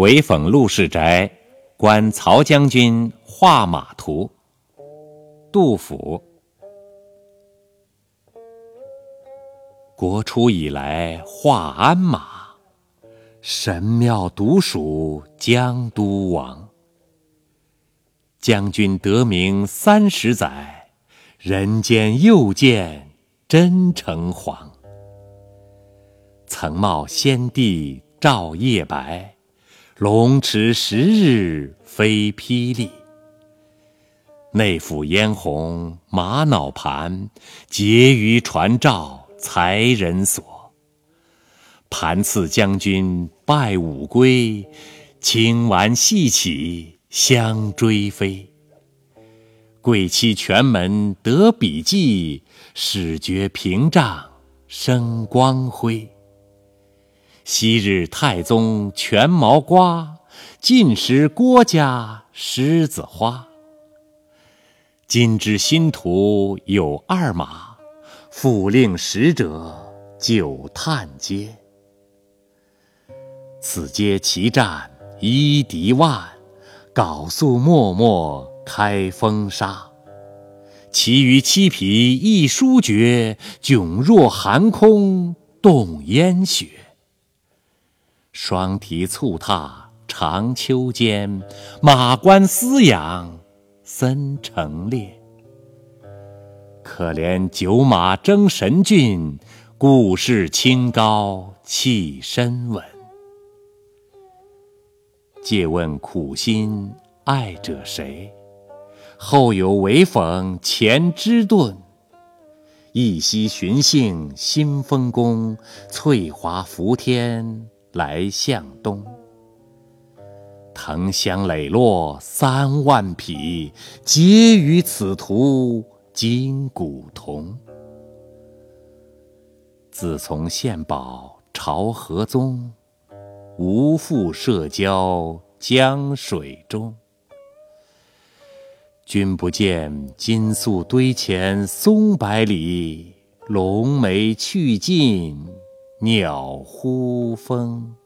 韦讽陆氏宅，观曹将军画马图。杜甫。国初以来画鞍马，神庙独属江都王。将军得名三十载，人间又见真诚黄。曾冒先帝照夜白。龙池十日飞霹雳，内府嫣红玛瑙盘，结于传诏才人所。盘赐将军拜五归，轻玩细起相追飞。贵戚全门得笔记，始觉屏障生光辉。昔日太宗全毛瓜，尽食郭家狮子花。今知新图有二马，复令使者久探阶。此皆奇战一敌万，缟素漠漠开风沙。其余七匹一殊绝，迥若寒空冻烟雪。双蹄蹴踏长秋间，马关嘶仰森成列。可怜九马争神骏，故事清高气深稳。借问苦心爱者谁？后有韦讽前之遁。一夕寻幸新丰宫，翠华浮天。来向东，藤香磊落三万匹，结于此途金古铜。自从献宝朝河宗，无复涉交江水中。君不见，金粟堆前松百里，龙眉去尽。鸟呼风。